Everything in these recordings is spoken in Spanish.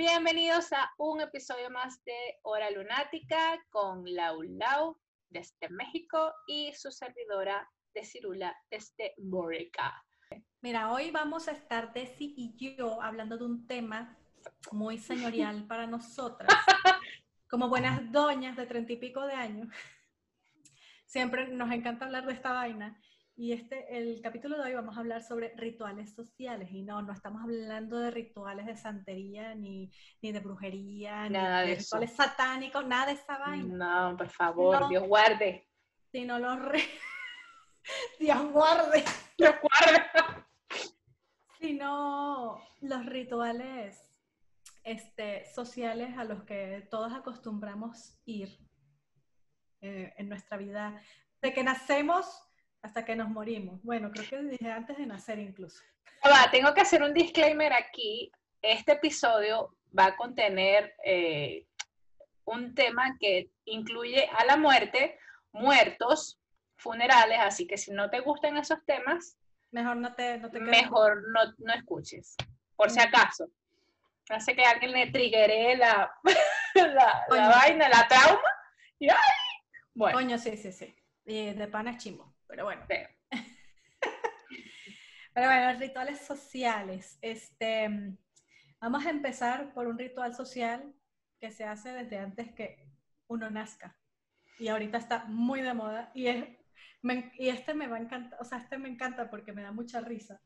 Bienvenidos a un episodio más de Hora Lunática con Lau Lau desde México y su servidora de Cirula desde Borica. Mira, hoy vamos a estar Desi y yo hablando de un tema muy señorial para nosotras, como buenas doñas de treinta y pico de años. Siempre nos encanta hablar de esta vaina y este, el capítulo de hoy vamos a hablar sobre rituales sociales. Y no, no estamos hablando de rituales de santería, ni, ni de brujería, ni de, rituales satánicos, nada de esa vaina. No, por favor, Dios guarde. Sino los re... Dios guarde. Dios guarde. Sino los rituales este, sociales a los que todos acostumbramos ir eh, en nuestra vida. De que nacemos hasta que nos morimos. Bueno, creo que dije antes de nacer incluso. Va, tengo que hacer un disclaimer aquí. Este episodio va a contener eh, un tema que incluye a la muerte, muertos, funerales, así que si no te gustan esos temas, mejor no te, no mejor no, no, escuches, por si mm. acaso. Hace que alguien le triggere la, la, la vaina, la trauma, y ¡ay! Bueno. Coño, sí, sí, sí. Y de pan es chimo pero bueno. Pero bueno, rituales sociales. Este, vamos a empezar por un ritual social que se hace desde antes que uno nazca. Y ahorita está muy de moda. Y, es, y este me va a encantar, o sea, este me encanta porque me da mucha risa.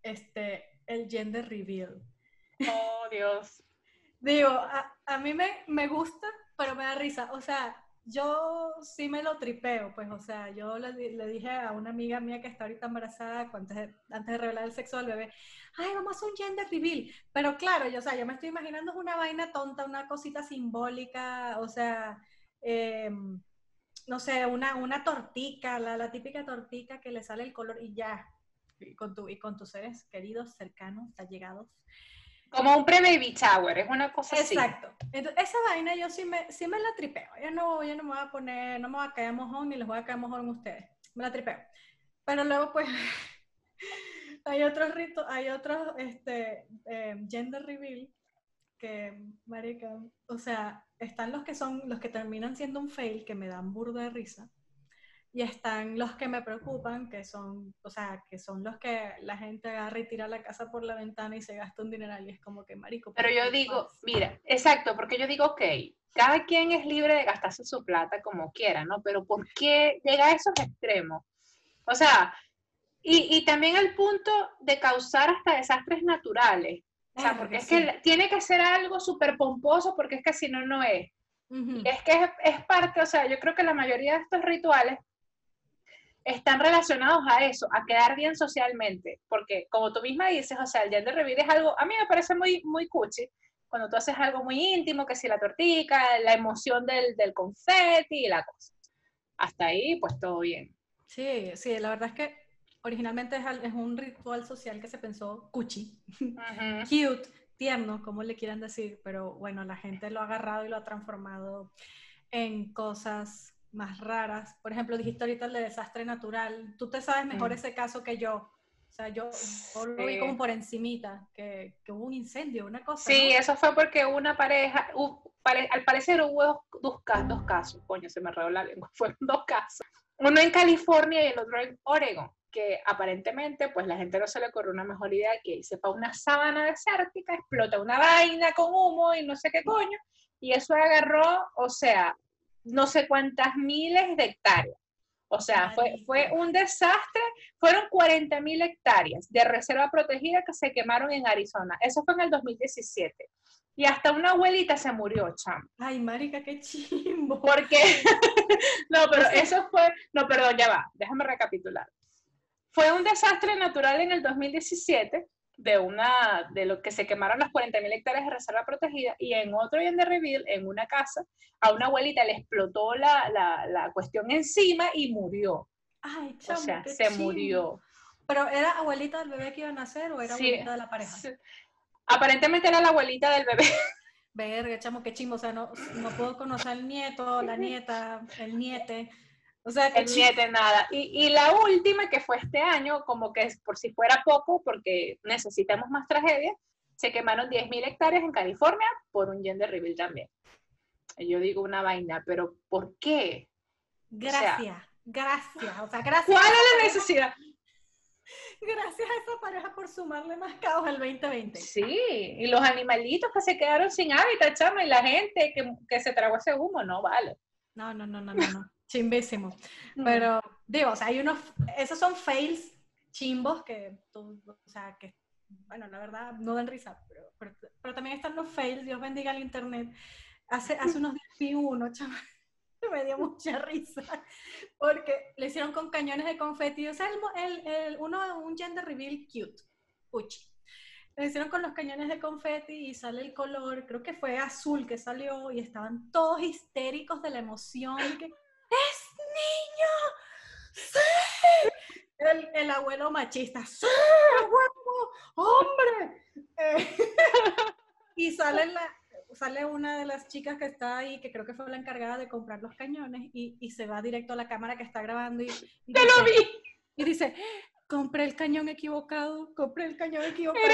Este, el gender reveal. Oh, Dios. Digo, a, a mí me, me gusta, pero me da risa. O sea, yo sí me lo tripeo, pues, o sea, yo le, dije a una amiga mía que está ahorita embarazada, antes de, antes de revelar el sexo del bebé, ay, vamos a hacer un gender reveal. Pero claro, yo, o sea, yo me estoy imaginando una vaina tonta, una cosita simbólica, o sea, em, no sé, una, una tortica, la, la, típica tortica que le sale el color y ya, y con, tu, y con tus seres queridos, cercanos, allegados. Como un pre-baby shower, es una cosa así. Exacto. esa vaina yo sí me, sí me la tripeo. Yo no, yo no me voy a poner, no me voy a caer mojón ni les voy a caer mojón a ustedes. Me la tripeo. Pero luego, pues, hay otros ritos, hay otros este, eh, gender reveal que, marica, o sea, están los que son, los que terminan siendo un fail, que me dan burda de risa y están los que me preocupan, que son, o sea, que son los que la gente agarra y tira la casa por la ventana y se gasta un dineral y es como que marico. Pero yo digo, mira, exacto, porque yo digo, ok, cada quien es libre de gastarse su plata como quiera, ¿no? Pero ¿por qué llega a esos extremos? O sea, y, y también el punto de causar hasta desastres naturales. O sea, porque es que tiene que ser algo súper pomposo porque es que si no, no es. Es que es, es, parte, o sea, yo creo que la mayoría de estos rituales están relacionados a eso, a quedar bien socialmente, porque como tú misma dices, o sea, el gender reveal es algo, a mí me parece muy, muy cuchi, cuando tú haces algo muy íntimo, que si la tortica, la emoción del, del confeti y la cosa. Hasta ahí, pues todo bien. Sí, sí, la verdad es que originalmente es, es un ritual social que se pensó cuchi, cute, tierno, como le quieran decir, pero bueno, la gente lo ha agarrado y lo ha transformado en cosas más raras. Por ejemplo, dijiste ahorita el de desastre natural. Tú te sabes mejor mm. ese caso que yo. O sea, yo, lo vi como por encimita, que, que, hubo un incendio, una cosa. Sí, eso fue porque una pareja, al parecer hubo dos, dos casos, coño, se me redó la lengua, fueron dos casos. Uno en California y el otro en Oregon, que aparentemente, pues la gente no se le ocurrió una mejor idea que sepa una sábana desértica, explota una vaina con humo y no sé qué coño, y eso agarró, o sea, no sé cuántas miles de hectáreas. O sea, fue, fue un desastre. Fueron 40 mil hectáreas de reserva protegida que se quemaron en Arizona. Eso fue en el 2017. Y hasta una abuelita se murió, cham. Ay, marica, qué chimbo. Porque, no, pero eso fue, no, perdón, ya va, déjame recapitular. Fue un desastre natural en el 2017 de una de lo que se quemaron las 40.000 hectáreas de reserva protegida y en otro en de Reveal, en una casa, a una abuelita le explotó la, la, la cuestión encima y murió. Ay, chamo, o sea, se murió. ¿Pero era abuelita del bebé que iba a nacer o era abuelita de la pareja? Aparentemente era la abuelita del bebé. Verga, chamo, qué chimo. O sea, no, no puedo conocer al nieto, la nieta, el niete. O sea, el niete nada. Y, y, la última, que fue este año, como que por si fuera poco, porque necesitamos más tragedias, se quemaron 10.000 hectáreas en California por un gender reveal también. Yo digo una vaina, pero ¿por qué? Gracias, gracias. O sea, gracias. ¿Cuál es la necesidad? Gracias a esa pareja por sumarle más caos al 2020. Sí, y los animalitos que se quedaron sin hábitat, chama, y la gente que, que se tragó ese humo, no vale. No, no, no, no, no, no. Chimbísimo. Pero, digo, o sea, hay unos, esos son fails chimbos que, tú, o sea, que, bueno, la verdad, no dan risa, pero, pero, también están los fails, Dios bendiga el internet. Hace, hace unos días vi uno, chaval, me dio mucha risa, porque le hicieron con cañones de confeti, o sea, el, el, uno, un gender reveal cute, uchi. Le hicieron con los cañones de confeti y sale el color, creo que fue azul que salió y estaban todos histéricos de la emoción. Que, ¡Es niño! ¡Sí! El, el abuelo machista, ¡Sí! ¡Huevo! ¡Hombre! Eh, y sale la, sale una de las chicas que está ahí, que creo que fue la encargada de comprar los cañones, y, y se va directo a la cámara que está grabando y, y ¡Te lo vi! Y dice, compré el cañón equivocado, compré el cañón equivocado.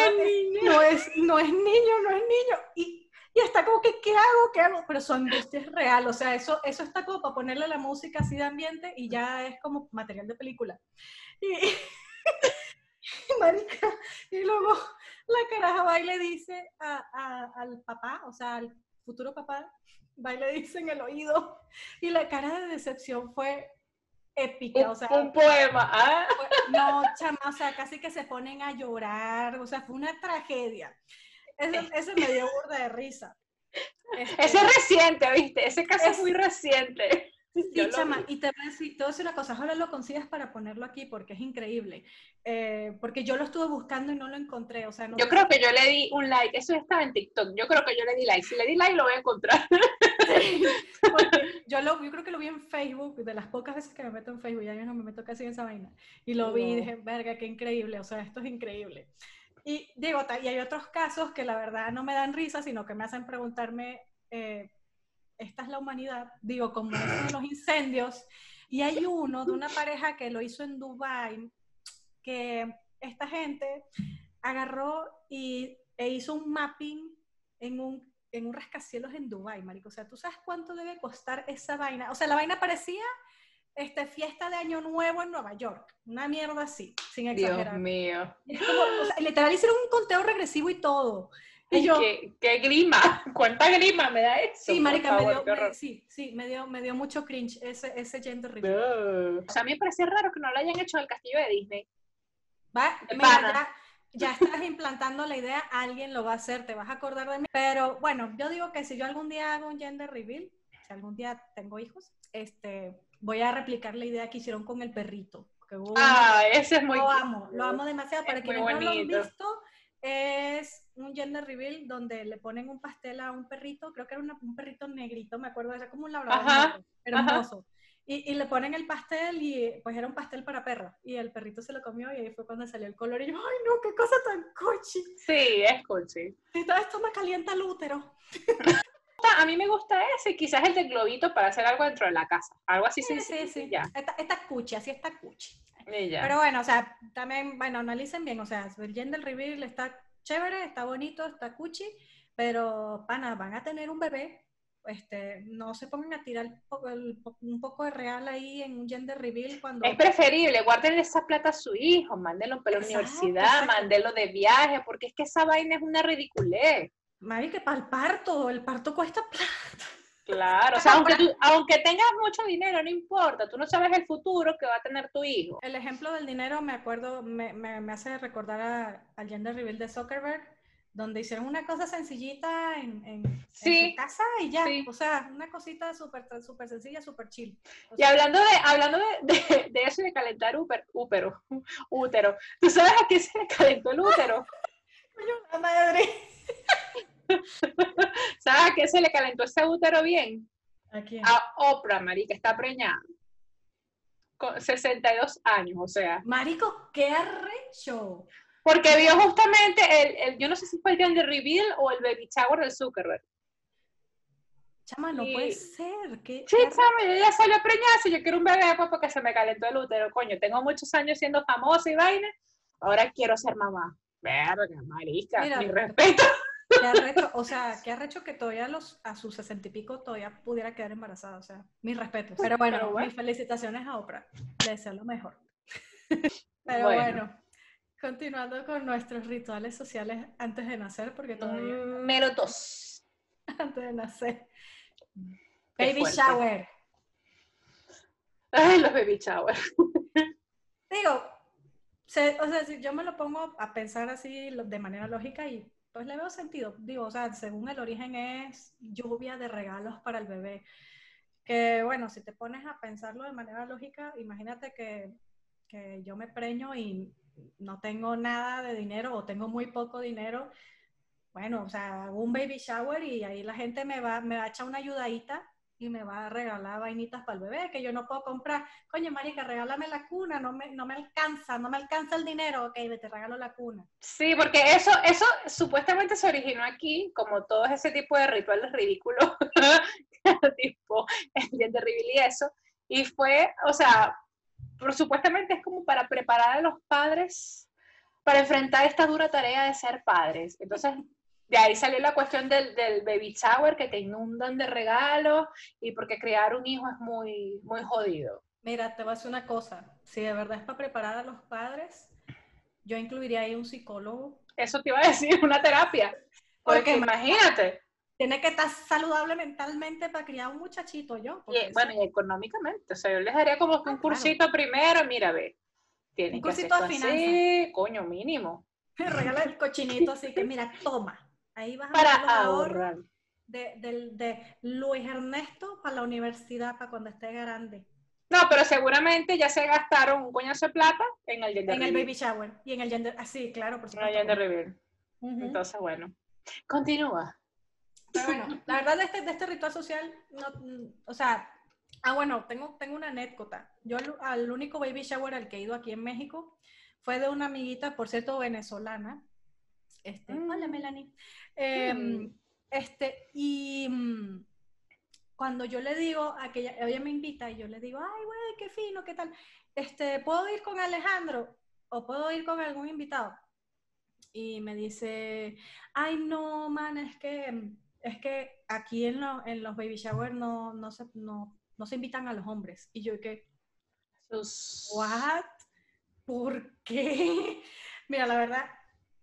No es, no es niño, no es niño. Y, y está como que, ¿qué hago? ¿Qué hago? Pero su angustia es real, o sea, eso, eso está como para ponerle la música así de ambiente y ya es como material de película. Y, marica, y luego la caraja va y le dice a, al papá, o sea, al futuro papá, va y le dice en el oído, y la cara de decepción fue épica, o sea. Un poema, ¿ah? No, chama, o sea, casi que se ponen a llorar, o sea, fue una tragedia. Ese, ese me dio burda de risa. Este, ese es reciente, ¿viste? Ese caso es, muy reciente. Sí, chama, y te te voy a decir una cosa, ahora lo consigas para ponerlo aquí porque es increíble. Eh, porque yo lo estuve buscando y no lo encontré. O sea, no yo creo que yo le di un like, eso estaba en TikTok. Yo creo que yo le di like. Si le di like, lo voy a encontrar. Sí, yo, lo, yo creo que lo vi en Facebook, de las pocas veces que me meto en Facebook, ya yo no me meto casi en esa vaina. Y lo vi y dije, verga, qué increíble, o sea, esto es increíble. Y digo, y hay otros casos que la verdad no me dan risa, sino que me hacen preguntarme. Eh, esta es la humanidad, digo, como los incendios, y hay uno de una pareja que lo hizo en Dubai, que esta gente agarró y, e hizo un mapping en un, en un rascacielos en Dubai, marico. O sea, ¿tú sabes cuánto debe costar esa vaina? O sea, la vaina parecía este, fiesta de Año Nuevo en Nueva York. Una mierda así, sin exagerar. Dios mío. o sea, literal hicieron un conteo regresivo y todo. ¿Qué, grima? ¿Cuánta grima me da eso? Sí, marica, me dio, sí, sí, me dio, me dio mucho cringe ese, ese gender reveal. O sea, a mí me parece raro que no lo hayan hecho en el castillo de Disney. Va, mira, ya, estás implantando la idea, alguien lo va a hacer, te vas a acordar de mí. Pero bueno, yo digo que si yo algún día hago un gender reveal, si algún día tengo hijos, este, voy a replicar la idea que hicieron con el perrito. ah, ese es muy... Lo amo, lo amo demasiado. Para quienes no lo han visto, es un gender reveal donde le ponen un pastel a un perrito, creo que era un perrito negrito, me acuerdo, era como un labrador hermoso. Y, y, le ponen el pastel y pues era un pastel para perro. Y el perrito se lo comió y ahí fue cuando salió el color. Y yo, ay no, qué cosa tan cochi. Sí, es cochi. Y todo esto me calienta el útero. A mí me gusta ese, quizás el de globito para hacer algo dentro de la casa. Algo así sí, Sí, sí, ya. Esta, esta cuchi, así está cuchi. Pero bueno, o sea, también, bueno, analicen bien, o sea, el gender reveal está chévere, está bonito, está cuchi, pero pana, van a tener un bebé, este, no se pongan a tirar un poco de real ahí en un gender reveal cuando... Es preferible, guarden esa plata a su hijo, mándenlo para la universidad, mándenlo de viaje, porque es que esa vaina es una ridiculez. Mari, que para el parto, el parto cuesta plata. Claro, o sea, aunque, aunque tengas mucho dinero, no importa, tú no sabes el futuro que va a tener tu hijo. El ejemplo del dinero me acuerdo, me, me, hace recordar al gender reveal de Zuckerberg, donde hicieron una cosa sencillita en, en, su casa y ya, o sea, una cosita súper super sencilla, súper chill. y hablando de hablando de, de, eso de calentar útero, útero, ¿tú sabes a qué se le calentó el útero? la madre. ¿Sabes a qué se le calentó ese útero bien? ¿A quién? A Oprah, marica, está preñada. Con 62 años, o sea. Marico, qué arrecho. Porque vio justamente el, yo no sé si fue el gender reveal o el baby shower del Zuckerberg. Chama, no puede ser. ¿Qué, sí, chama, ella salió preñada, si yo quiero un bebé pues porque se me calentó el útero. Coño, tengo muchos años siendo famosa y vaina, ahora quiero ser mamá. Verga, marica, mi respeto. ¿Qué arrecho, o sea, qué arrecho que todavía los, a sus sesenta y pico todavía pudiera quedar embarazada, o sea, mis respetos. Pero bueno, mis felicitaciones a Oprah, le deseo lo mejor. Pero bueno. continuando con nuestros rituales sociales antes de nacer, porque todavía... Mm, mero dos. Antes de nacer. baby shower. Ay, los baby shower. Digo, o sea, si yo me lo pongo a pensar así de manera lógica y pues le veo sentido. Digo, o sea, según el origen es lluvia de regalos para el bebé. Que bueno, si te pones a pensarlo de manera lógica, imagínate que, que yo me preño y no tengo nada de dinero o tengo muy poco dinero. Bueno, o sea, un baby shower y ahí la gente me va, me va a echar una ayudadita y me va a regalar vainitas para el bebé que yo no puedo comprar. Coño, marica, regálame la cuna, no me, no me alcanza, no me alcanza el dinero, ok, te regalo la cuna. Sí, porque eso, eso supuestamente se originó aquí, como todo ese tipo de rituales ridículos, tipo el reveal y eso, y fue, o sea, por, supuestamente es como para preparar a los padres para enfrentar esta dura tarea de ser padres. Entonces, de ahí salió la cuestión del, baby shower que te inundan de regalos y porque crear un hijo es muy, muy jodido. Mira, te voy a decir una cosa. Si de verdad es para preparar a los padres, yo incluiría ahí un psicólogo. Eso te iba a decir, una terapia. Porque, imagínate. Tiene que estar saludable mentalmente para criar un muchachito yo. bueno, y económicamente. O sea, yo les daría como un ah, cursito primero, mira, ve. un cursito de finanzas. coño, mínimo. Regala el cochinito así que, mira, toma. Ahí vas para a ahorrar. De, de, Luis Ernesto para la universidad, para cuando esté grande. No, pero seguramente ya se gastaron un coñazo de plata en el gender En el baby shower y en el gender, ah, sí, claro, por supuesto. En el gender reveal. Entonces, bueno, continúa. Pero bueno, la verdad de este, de este ritual social, no, o sea, ah, bueno, tengo, tengo una anécdota. Yo al único baby shower al que he ido aquí en México fue de una amiguita, por cierto, venezolana, este, Hola, mm. Melanie. Em, este, y mm, cuando yo le digo a que ella, me invita y yo le digo, ay, güey, qué fino, qué tal. Este, ¿puedo ir con Alejandro o puedo ir con algún invitado? Y me dice, ay, no, man, es que, es que aquí en, en los baby shower no, no, se, no, no se invitan a los hombres. Y yo, ¿qué? ¿What? ¿Por qué? Mira, la verdad,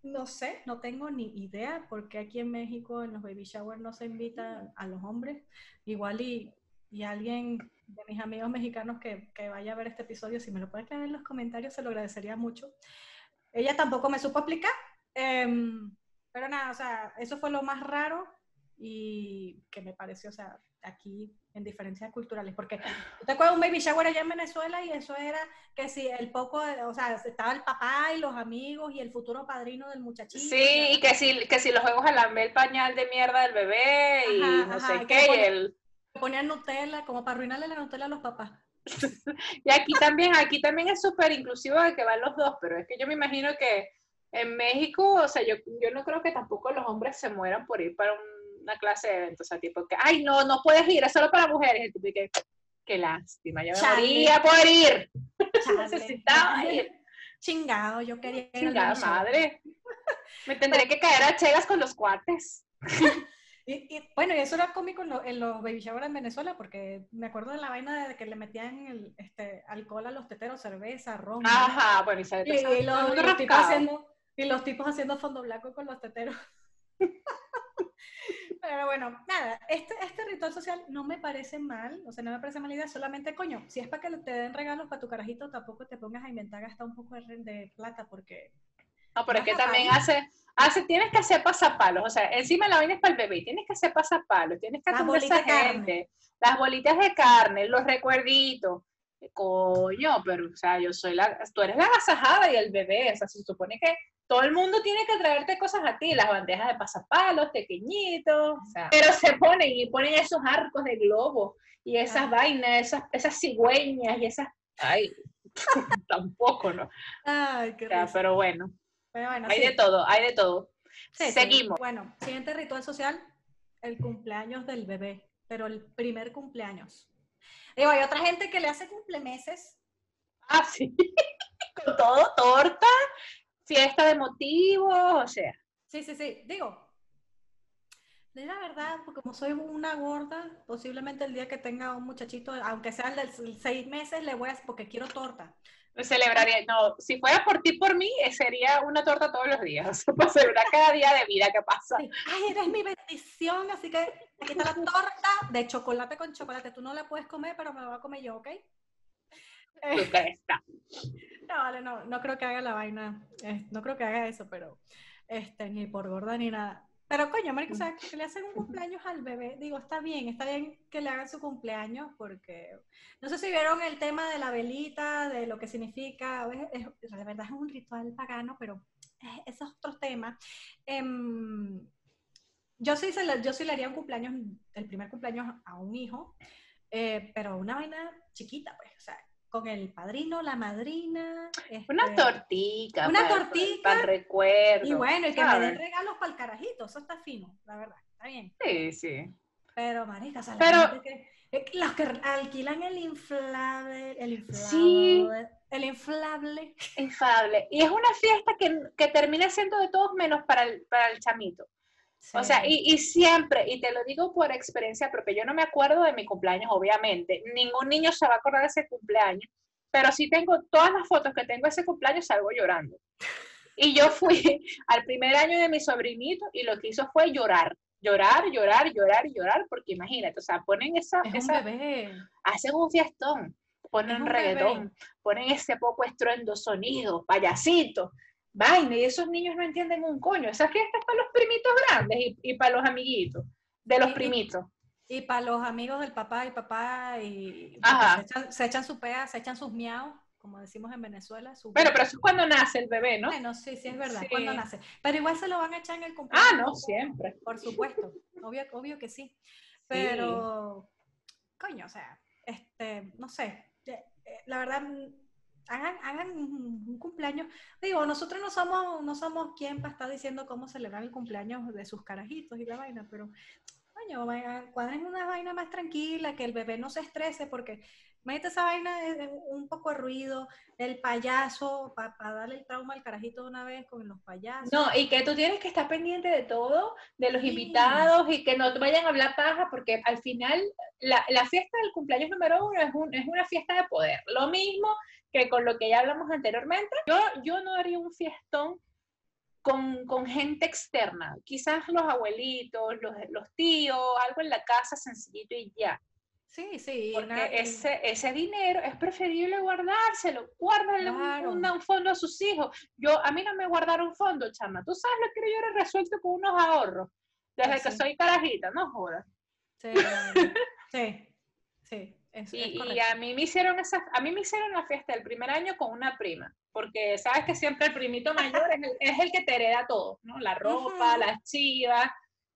no sé, no tengo ni idea porque aquí en México en los baby showers no se invitan a los hombres. Igual y, y alguien de mis amigos mexicanos que, que, vaya a ver este episodio, si me lo puede aclarar en los comentarios, se lo agradecería mucho. Ella tampoco me supo explicar, em, pero nada, o sea, eso fue lo más raro y que me pareció, o sea, aquí en diferencias culturales, porque te acuerdas un baby shower allá en Venezuela y eso era que si el poco, o sea, estaba el papá y los amigos y el futuro padrino del muchachito. Sí, y que si, que si los juegos a lamber el pañal de mierda del bebé y no sé qué, y el... Ponían Nutella, como para arruinarle la Nutella a los papás. y aquí también, aquí también es súper inclusivo de que van los dos, pero es que yo me imagino que en México, o sea, yo, yo no creo que tampoco los hombres se mueran por ir para un una clase de eventos, o sea, tipo que, ay, no, no puedes ir, es solo para mujeres. El tipo que, qué lástima, yo me moría por ir. Necesitaba ir. Chingado, yo quería ir. Chingada madre. Me tendré que caer a chegas con los cuates. Y, bueno, y eso era cómico en, los baby showers en Venezuela, porque me acuerdo de la vaina de que le metían el, este, alcohol a los teteros, cerveza, ron. Ajá, bueno, y, y, los, tipos haciendo, y los tipos haciendo fondo blanco con los teteros. Pero bueno, nada, este, este ritual social no me parece mal, o sea, no me parece mala idea, solamente coño, si es para que te den regalos para tu carajito, tampoco te pongas a inventar hasta un poco de, plata, porque... No, pero es que también hace, hace, tienes que hacer pasapalos, o sea, encima la vaina es para el bebé, tienes que hacer pasapalos, tienes que hacer esa gente, las bolitas de carne, los recuerditos, coño, pero, o sea, yo soy la, tú eres la agasajada y el bebé, o sea, se supone que todo el mundo tiene que traerte cosas a ti, las bandejas de pasapalos, pequeñitos, o sea, pero se ponen y ponen esos arcos de globo y esas vainas, esas, esas cigüeñas y esas, ay, tampoco, ¿no? Ay, qué Pero bueno, hay de todo, hay de todo. Seguimos. Bueno, siguiente ritual social, el cumpleaños del bebé, pero el primer cumpleaños. Digo, hay otra gente que le hace cumplemeses. Ah, sí. Con todo, torta, fiesta de motivos, o sea. Sí, sí, sí. Digo, de la verdad, porque como soy una gorda, posiblemente el día que tenga un muchachito, aunque sea el de seis meses, le voy a porque quiero torta. Celebraría, no, si fuera por ti, por mí, eh, sería una torta todos los días, para celebrar cada día de vida que pasa. Ay, eres mi bendición, así que aquí está la torta de chocolate con chocolate. Tú no la puedes comer, pero me la voy a comer yo, ¿ok? No, vale, no, no creo que haga la vaina, eh, no creo que haga eso, pero este, ni por gorda ni nada. Pero coño, marico, sea, que le hacen un cumpleaños al bebé, digo, está bien, está bien que le hagan su cumpleaños, porque no sé si vieron el tema de la velita, de lo que significa, es, de verdad es un ritual pagano, pero ese es otro tema. Em, yo sí, le, yo sí le haría un cumpleaños, el primer cumpleaños a un hijo, eh, pero una vaina chiquita, pues, o sea, con el padrino, la madrina. una este, tortica. Una tortica. Para el recuerdo. Y bueno, y que me den regalos para el carajito, eso está fino, la verdad, está bien. Sí, sí. Pero, marica, o sea, Pero, que, eh, los que alquilan el inflable, el inflable, sí. el inflable. Inflable. Y es una fiesta que, que termina siendo de todos menos para el, para el chamito. O sea, y, y, siempre, y te lo digo por experiencia porque yo no me acuerdo de mi cumpleaños, obviamente. Ningún niño se va a acordar de ese cumpleaños, pero sí tengo todas las fotos que tengo de ese cumpleaños, salgo llorando. Y yo fui al primer año de mi sobrinito y lo que hizo fue llorar, llorar, llorar, llorar llorar, porque imagínate, o sea, ponen esa... Es un bebé. Hacen un fiestón, ponen reggaetón, ponen ese poco estruendo sonido, payasito vaina, y esos niños no entienden un coño. Esa fiesta es para los primitos grandes y, para los amiguitos de los primitos. Y para los amigos del papá y papá, y se echan, su pea, se echan sus miaos, como decimos en Venezuela. bueno, pero eso es cuando nace el bebé, ¿no? Bueno, sí, sí, es verdad, cuando nace. Pero igual se lo van a echar en el cumpleaños. Ah, no, siempre. Por supuesto, obvio, obvio que sí. Pero, coño, o sea, este, no sé, eh, eh, la verdad hagan, hagan un cumpleaños. Digo, nosotros no somos, no somos quien para estar diciendo cómo celebrar el cumpleaños de sus carajitos y la vaina, pero coño, cuadren una vaina más tranquila, que el bebé no se estrese, porque mete esa vaina un poco de ruido, el payaso, para darle el trauma al carajito de una vez con los payasos. No, y que tú tienes que estar pendiente de todo, de los invitados, y que no te vayan a hablar paja, porque al final la, la fiesta del cumpleaños número uno es, un, es una fiesta de poder. Lo mismo que con lo que ya hablamos anteriormente, yo, yo no haría un fiestón con, con, gente externa, quizás los abuelitos, los, los, tíos, algo en la casa sencillito y ya. Sí, sí. Porque ese, ese dinero es preferible guardárselo, guárdale un, un, fondo a sus hijos. Yo, a mí no me guardaron fondo, chama. Tú sabes lo que yo he resuelto con unos ahorros, desde que soy carajita, no jodas. Sí, sí, sí y, a mí me hicieron esa, a mí me hicieron la fiesta del primer año con una prima, porque sabes que siempre el primito mayor es el, que te hereda todo, ¿no? La ropa, las chivas.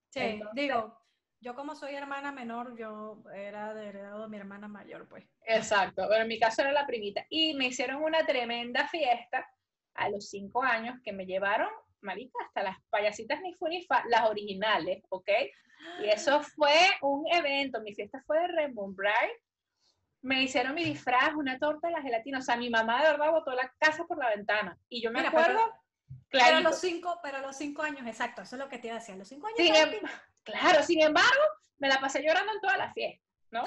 Sí, digo, yo como soy hermana menor, yo era de heredado de mi hermana mayor, pues. Exacto, pero en mi caso era la primita. Y me hicieron una tremenda fiesta a los cinco años que me llevaron, marica, hasta las payasitas ni funifa, las originales, ¿ok? Y eso fue un evento, mi fiesta fue de Rainbow Bright, me hicieron mi disfraz, una torta de la gelatina. O sea, mi mamá de verdad botó la casa por la ventana. Y yo me acuerdo. Pero, los cinco, pero los cinco años, exacto, eso es lo que te iba a decir. Los cinco años. Em, claro, sin embargo, me la pasé llorando en toda la fiesta, ¿no?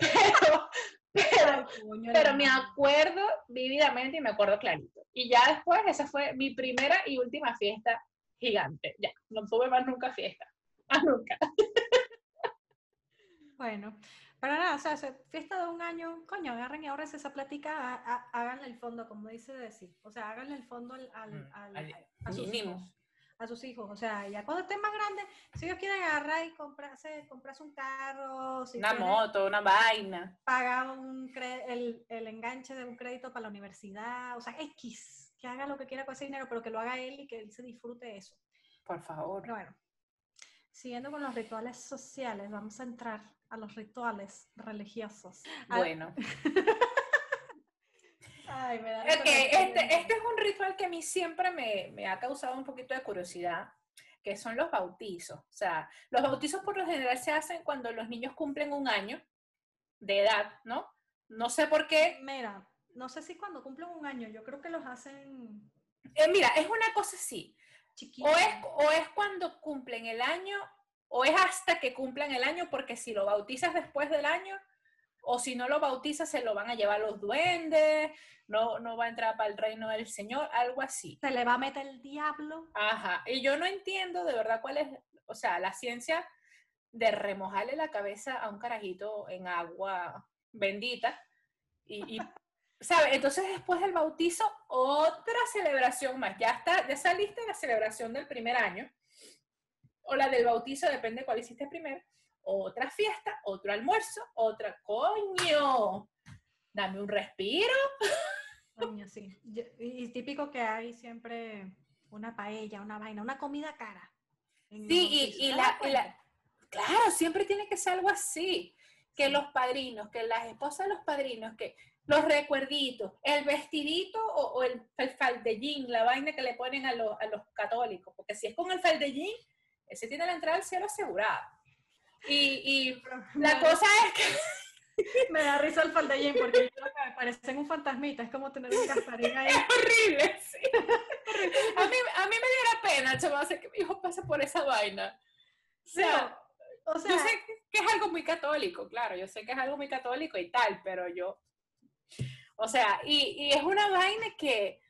Pero, pero, me acuerdo vívidamente y me acuerdo clarito. Y ya después, esa fue mi primera y última fiesta gigante. Ya, no tuve más nunca fiesta. Más nunca. Bueno, pero nada, o sea, fiesta de un año, coño, agarren y ahorren esa plática, háganle el fondo, como dice decir. O sea, háganle el fondo al, al, al, a sus hijos. A sus hijos. O sea, ya cuando estén más grandes, si ellos quieren agarrar y comprarse, comprarse un carro, una moto, una vaina. Pagar un el, el enganche de un crédito para la universidad, o sea, X, que haga lo que quiera con ese dinero, pero que lo haga él y que él se disfrute eso. Por favor. bueno, siguiendo con los rituales sociales, vamos a entrar a los rituales religiosos. Bueno. Ay, me da este, este, es un ritual que a mí siempre me, me, ha causado un poquito de curiosidad, que son los bautizos. O sea, los bautizos por lo general se hacen cuando los niños cumplen un año de edad, ¿no? No sé por qué. Mira, no sé si cuando cumplen un año, yo creo que los hacen Eh, mira, es una cosa así. O es, o es cuando cumplen el año, o es hasta que cumplan el año, porque si lo bautizas después del año, o si no lo bautizas, se lo van a llevar los duendes, no, no va a entrar para el reino del Señor, algo así. Se le va a meter el diablo. Ajá, y yo no entiendo de verdad cuál es, o sea, la ciencia de remojarle la cabeza a un carajito en agua bendita y, y ¿sabes? Entonces después del bautizo, otra celebración más. Ya está, ya saliste de la celebración del primer año, o la del bautizo, depende cuál hiciste primero, otra fiesta, otro almuerzo, otra, coño, dame un respiro. Coño, sí. Y típico que hay siempre una paella, una vaina, una comida cara. Sí, y, la, claro, siempre tiene que ser algo así. Que los padrinos, que las esposas de los padrinos, que los recuerditos, el vestidito o, el, el, faldellín, la vaina que le ponen a, los, a los católicos, porque si es con el faldellín, ese tiene la entrada al cielo asegurada. Y, y la cosa es que... me da risa el faldellín porque me parecen un fantasmita, es como tener un Gasparín ahí. Es horrible, sí. A mí, a mí me diera pena, chaval, que mi hijo pase por esa vaina. O sea, o sea, yo sé que es algo muy católico, claro, yo sé que es algo muy católico y tal, pero yo o sea, y, es una vaina que,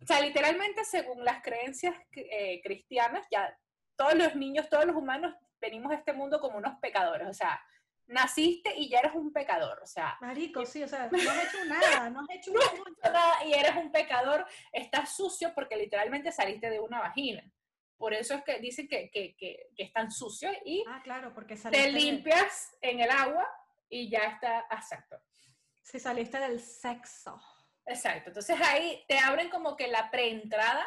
o sea, literalmente según las creencias eh, cristianas, ya todos los niños, todos los humanos venimos a este mundo como unos pecadores, o sea, naciste y ya eres un pecador, o sea. Marico, sí, o sea, no has hecho nada, no has hecho, nada y eres un pecador, estás sucio porque literalmente saliste de una vagina. Por eso es que dicen que, que, que, están sucios y ah, claro, porque te limpias en el agua y ya está exacto. Si saliste del sexo. Exacto. Entonces ahí te abren como que la preentrada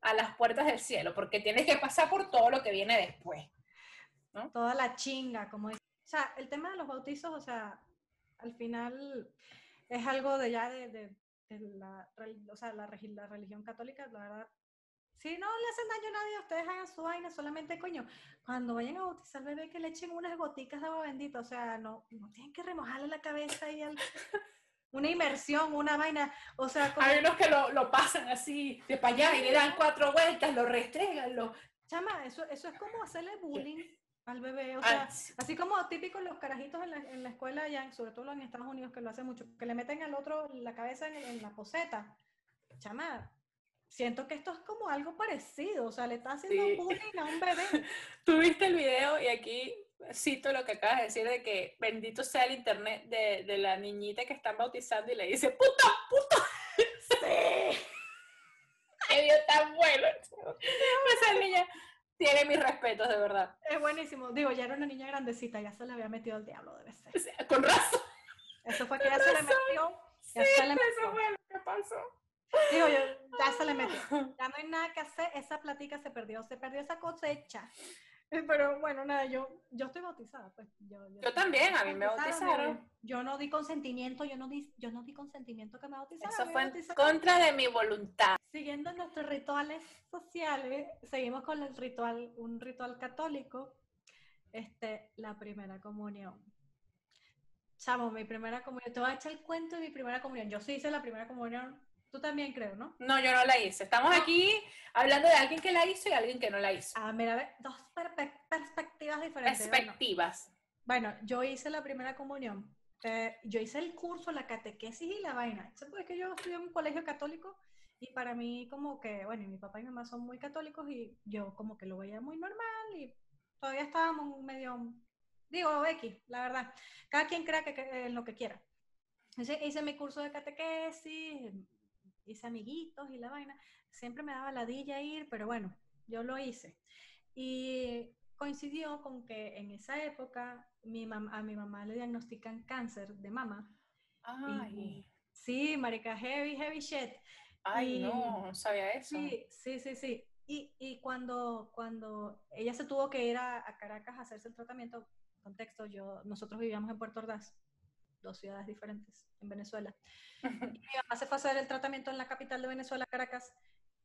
a las puertas del cielo, porque tienes que pasar por todo lo que viene después. Toda la chinga, como dice. O sea, el tema de los bautizos, o sea, al final es algo de ya de, la, o sea, la, la, religión católica, la verdad. Si no le hacen daño a nadie, ustedes hagan su vaina, solamente coño, cuando vayan a bautizar al bebé que le echen unas goticas de agua bendita, o sea, no, no tienen que remojarle la cabeza y al, una inmersión, una vaina, o sea... Hay unos que lo, lo, pasan así de para allá y le dan cuatro vueltas, lo restregan, lo... Chama, eso, eso es como hacerle bullying al bebé, o sea, así como típico los carajitos en la, en la escuela, ya, sobre todo en Estados Unidos que lo hacen mucho, que le meten al otro la cabeza en, en la poseta. Chama, siento que esto es como algo parecido, o sea, le está haciendo bullying a un bebé. Tuviste el video y aquí cito lo que acabas de decir de que bendito sea el internet de, de la niñita que están bautizando y le dice, puta, puta. Sí. Qué video tan bueno. Esa niña tiene mis respetos, de verdad. Es buenísimo. Digo, ya era una niña grandecita, ya se le había metido el diablo, debe ser. Con razón. Eso fue que ya se le metió. Ya sí, se le metió. eso fue lo que pasó. Digo yo, ya se le metió. Ya no hay nada que hacer, esa platica se perdió, se perdió esa cosecha. Pero bueno, nada, yo, yo estoy bautizada, pues. Yo, yo, también, a mí me bautizaron. Yo no di consentimiento, yo no di, yo no di consentimiento que me bautizaran. Eso fue en contra de mi voluntad. Siguiendo nuestros rituales sociales, seguimos con el ritual, un ritual católico, este, la primera comunión. Chamo, mi primera comunión, te voy a echar el cuento de mi primera comunión. Yo sí hice la primera comunión Tú también creo, ¿no? No, yo no la hice. Estamos aquí hablando de alguien que la hizo y alguien que no la hizo. Ah, mira, dos perspectivas diferentes. Perspectivas. Bueno, yo hice la primera comunión. Eh, yo hice el curso, la catequesis y la vaina. ¿Sabes que yo estudié en un colegio católico? Y para mí como que, bueno, mi papá y mi mamá son muy católicos y yo como que lo veía muy normal y todavía estábamos medio, digo, X, la verdad. Cada quien crea que, en lo que quiera. Hice mi curso de catequesis, hice amiguitos y la vaina. Siempre me daba ladilla ir, pero bueno, yo lo hice. Y coincidió con que en esa época mi a mi mamá le diagnostican cáncer de mama. Ay. sí, marica, heavy, heavy shit. Ay, no, no sabía eso. Sí, sí, sí, sí. Y, y, cuando, cuando ella se tuvo que ir a, a, Caracas a hacerse el tratamiento, contexto, yo, nosotros vivíamos en Puerto Ordaz, dos ciudades diferentes en Venezuela. y mi mamá se fue a hacer el tratamiento en la capital de Venezuela, Caracas,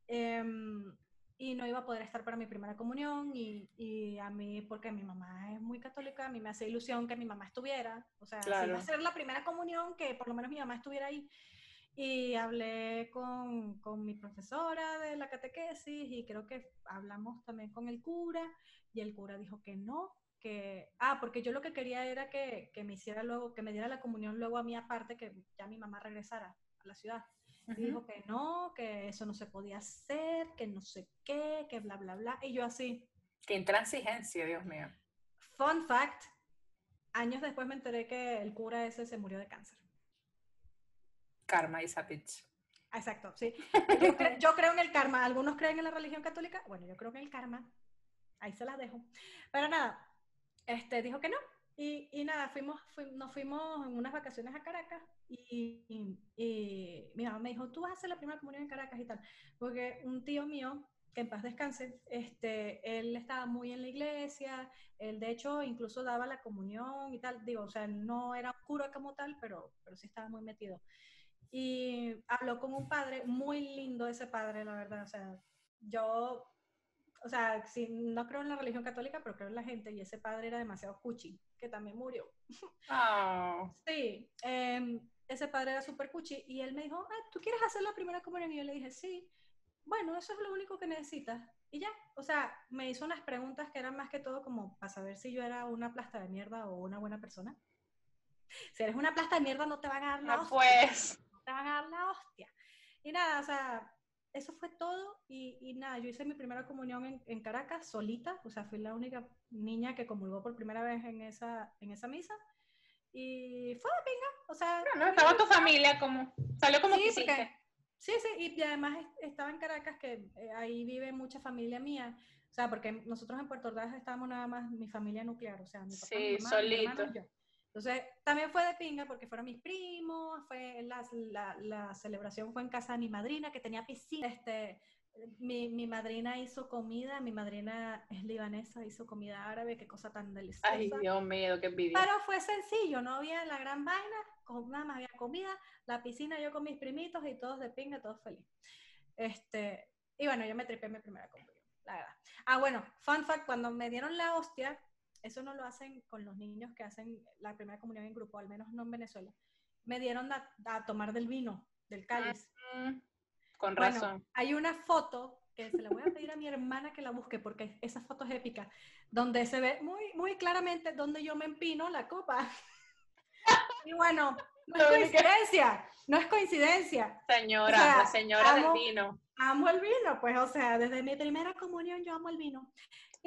em, y no iba a poder estar para mi primera comunión y, y, a mí, porque mi mamá es muy católica, a mí me hace ilusión que mi mamá estuviera, o sea, iba a ser la primera comunión que por lo menos mi mamá estuviera ahí. Y hablé con, con, mi profesora de la catequesis y creo que hablamos también con el cura y el cura dijo que no, que, ah, porque yo lo que quería era que, que me hiciera luego, que me diera la comunión luego a mí aparte, que ya mi mamá regresara a la ciudad. Y dijo que no, que eso no se podía hacer, que no sé qué, que bla, bla, bla. Y yo así. Qué intransigencia, Dios mío. Fun fact, años después me enteré que el cura ese se murió de cáncer. Karma is a bitch. Exacto, sí. Yo, creo en el karma. ¿Algunos creen en la religión católica? Bueno, yo creo en el karma. Ahí se las dejo. Pero nada, este, dijo que no. Y, y nada, fuimos, nos fuimos en unas vacaciones a Caracas y, y, mi mamá me dijo, tú vas a hacer la primera comunión en Caracas y tal. Porque un tío mío, que en paz descanse, este, él estaba muy en la iglesia, él de hecho incluso daba la comunión y tal. Digo, o sea, no era cura como tal, pero, pero sí estaba muy metido y habló con un padre, muy lindo ese padre, la verdad, o sea, yo, o sea, sí, no creo en la religión católica, pero creo en la gente, y ese padre era demasiado cuchi, que también murió. Oh. Sí, eh, ese padre era súper cuchi, y él me dijo, ah, ¿tú quieres hacer la primera comunión? Y yo le dije, sí, bueno, eso es lo único que necesitas. Y ya, o sea, me hizo unas preguntas que eran más que todo como para saber si yo era una plasta de mierda o una buena persona. Si eres una plasta de mierda, no te van a dar nada. No, pues te van a dar la hostia. Y nada, o sea, eso fue todo. Y, y nada, yo hice mi primera comunión en, en, Caracas solita, o sea, fui la única niña que comulgó por primera vez en esa, en esa misa. Y fue de pinga, o sea. No, estaba tu familia como, salió como sí, sí, sí, y además estaba en Caracas, que eh, ahí vive mucha familia mía. O sea, porque nosotros en Puerto Ordaz estábamos nada más mi familia nuclear, o sea, mi papá, sí, mi mamá, solito. Mi y yo. Entonces, también fue de pinga porque fueron mis primos, fue la, la, celebración fue en casa de mi madrina que tenía piscina. Este, mi, mi, madrina hizo comida, mi madrina es libanesa, hizo comida árabe, qué cosa tan deliciosa. Ay, Dios mío, qué envidia. Pero fue sencillo, no había la gran vaina, nada más había comida, la piscina yo con mis primitos y todos de pinga, todos felices. Este, y bueno, yo me tripé mi primera comunión, la verdad. Ah, bueno, fun fact, cuando me dieron la hostia, eso no lo hacen con los niños que hacen la primera comunión en grupo, al menos no en Venezuela. Me dieron a, tomar del vino, del cáliz. Mm, con razón. Hay una foto que se la voy a pedir a mi hermana que la busque porque esa foto es épica, donde se ve muy, muy claramente donde yo me empino la copa. y bueno, no es coincidencia, no es coincidencia. Señora, la señora del vino. Amo el vino, pues, o sea, desde mi primera comunión yo amo el vino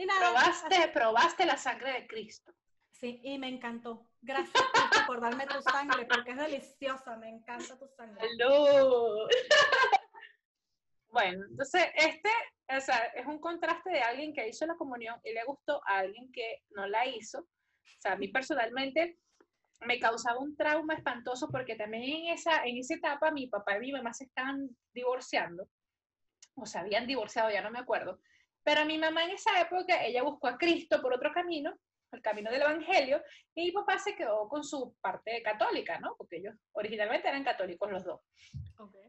probaste, probaste la sangre de Cristo. Sí, y me encantó. Gracias por darme tu sangre, porque es deliciosa, me encanta tu sangre. ¡Salud! bueno, entonces este o sea, es un contraste de alguien que hizo la comunión y le gustó a alguien que no la hizo. O sea, a mí personalmente me causaba un trauma espantoso porque también en esa, en esa etapa mi papá y mi mamá se estaban divorciando, o se habían divorciado, ya no me acuerdo. Pero mi mamá en esa época, ella buscó a Cristo por otro camino, el camino del Evangelio, y mi papá se quedó con su parte católica, ¿no? Porque ellos originalmente eran católicos los dos.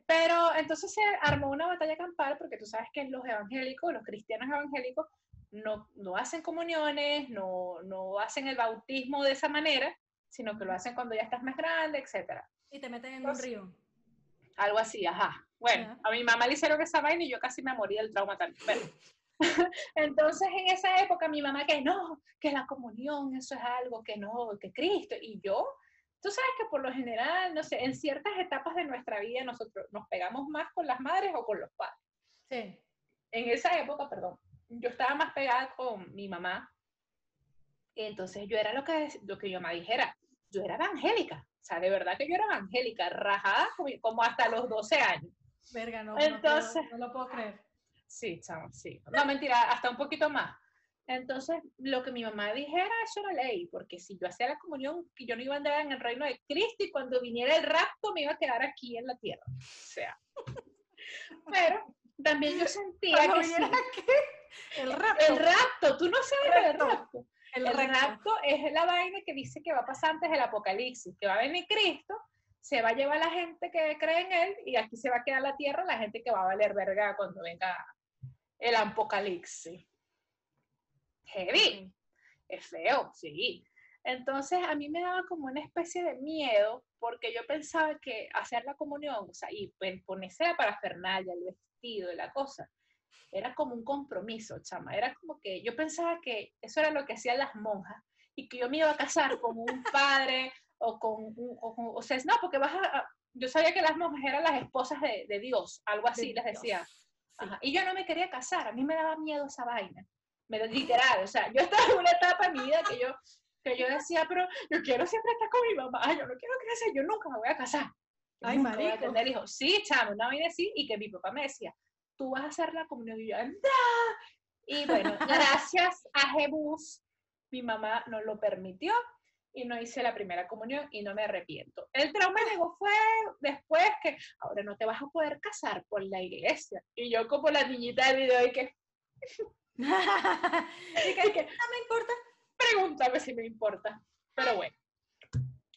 Pero entonces se armó una batalla campal, porque tú sabes que los evangélicos, los cristianos evangélicos, no, no hacen comuniones, no, no hacen el bautismo de esa manera, sino que lo hacen cuando ya estás más grande, etc. Y te meten en un río. Algo así, ajá. Bueno, a mi mamá le hicieron esa vaina y yo casi me morí del trauma también. Pero, Entonces en esa época mi mamá que no, que la comunión, eso es algo que no, que Cristo. Y yo, tú sabes que por lo general, no sé, en ciertas etapas de nuestra vida nosotros nos pegamos más con las madres o con los padres. Sí. En esa época, perdón, yo estaba más pegada con mi mamá. entonces yo era lo que, lo que mi mamá dijera, yo era evangélica. O sea, de verdad que yo era evangélica, rajada como hasta los 12 años. Verga, no, Entonces, no lo puedo creer. Sí, chamo, sí. No, mentira, hasta un poquito más. Entonces, lo que mi mamá dijera, eso era ley, porque si yo hacía la comunión, que yo no iba a andar en el reino de Cristo y cuando viniera el rapto me iba a quedar aquí en la tierra. O sea. Pero también yo sentía que. Si, el rapto. El rapto, tú no sabes el rapto. El, el rapto es la vaina que dice que va a pasar antes del apocalipsis, que va a venir Cristo se va a llevar la gente que cree en él y aquí se va a quedar la tierra la gente que va a valer verga cuando venga el apocalipsis. Heavy. Es feo, sí. Entonces a mí me daba como una especie de miedo porque yo pensaba que hacer la comunión, o sea, y pues, ponerse la parafernalia, el vestido, la cosa, era como un compromiso, chama. Era como que yo pensaba que eso era lo que hacían las monjas y que yo me iba a casar con un padre o con, un, o, sea, no, porque vas a, yo sabía que las monjas eran las esposas de, de Dios, algo así les decía. Y yo no me quería casar, a mí me daba miedo esa vaina, me, literal, o sea, yo estaba en una etapa en mi vida que yo, que yo decía, pero yo quiero siempre estar con mi mamá, yo no quiero crecer, yo nunca me voy a casar. Ay, nunca voy a tener hijos. Sí, chamo, una vaina así, y que mi papá me decía, tú vas a hacer la comunión, y yo, Y bueno, gracias a Jebus, mi mamá no lo permitió, y no hice la primera comunión y no me arrepiento. El trauma luego fue después que ahora no te vas a poder casar por la iglesia. Y yo como la niñita del video y que... y que, no me importa. Pregúntame si me importa. Pero bueno.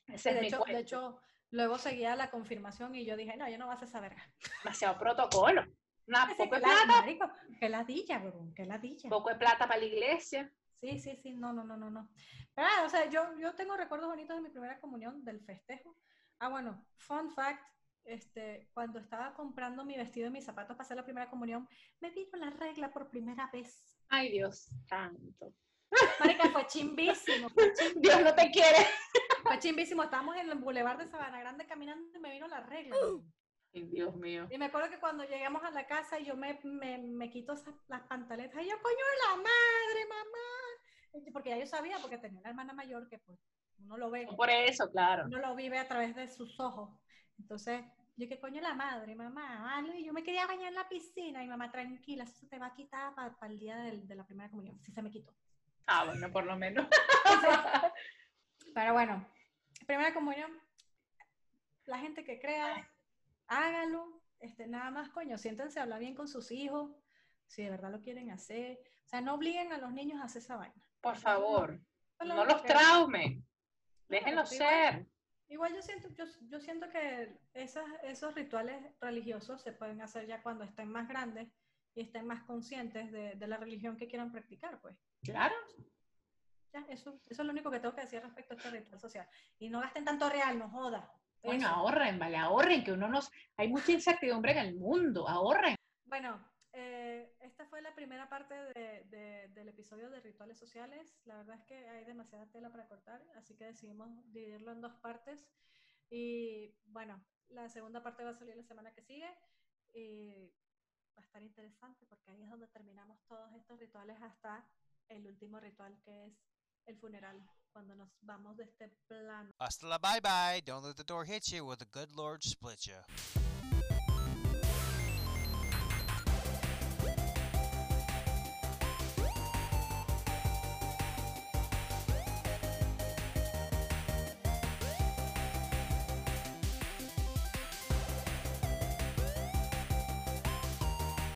Ese de, hecho, de hecho, luego seguía la confirmación y yo dije, no, yo no vas a saber. Demasiado protocolo. Una poco de plata. que ladilla, bro, que ladilla. Poco de plata para la iglesia. Sí, sí, sí, no, no, no, no, no. Ah, o sea, yo, yo tengo recuerdos bonitos de mi primera comunión, del festejo. Ah, bueno, fun fact, este, cuando estaba comprando mi vestido y mis zapatos para hacer la primera comunión, me vino la regla por primera vez. Ay, Dios santo. Marica, fue chimbísimo, Dios no te quiere. Fue chimbísimo. Estábamos en el boulevard de Sabana Grande caminando y me vino la regla. Ay, Dios mío. Y me acuerdo que cuando llegamos a la casa yo me, me, me quito las pantaletas y yo, coño, la madre, mamá. Porque ya yo sabía, porque tenía una hermana mayor que pues uno lo ve. Por eso, claro. Uno lo vive a través de sus ojos. Entonces, yo, ¿qué coño la madre, mamá? Vale, yo me quería bañar en la piscina y mamá, tranquila, eso se te va a quitar para, el día de, la primera comunión. Sí se me quitó. Ah, bueno, por lo menos. Pero bueno, primera comunión, la gente que crea hágalo, este, nada más, coño, siéntense a hablar bien con sus hijos, si de verdad lo quieren hacer. O sea, no obliguen a los niños a hacer esa vaina. Por favor, no, los traumen, déjenlos ser. Igual yo siento, yo, yo siento que esas, esos rituales religiosos se pueden hacer ya cuando estén más grandes y estén más conscientes de, de la religión que quieran practicar, pues. Claro. Ya, eso, eso es lo único que tengo que decir respecto a este ritual social. Y no gasten tanto real, no joda. Bueno, ahorren, vale, ahorren, que uno nos... Hay mucha incertidumbre en el mundo, ahorren. Bueno, fue la primera parte de, del episodio de rituales sociales. La verdad es que hay demasiada tela para cortar, así que decidimos dividirlo en dos partes. Y bueno, la segunda parte va a salir la semana que sigue. Y va a estar interesante porque ahí es donde terminamos todos estos rituales hasta el último ritual que es el funeral cuando nos vamos de este plano. Hasta la bye bye. Don't let the door hit you or the good Lord split you.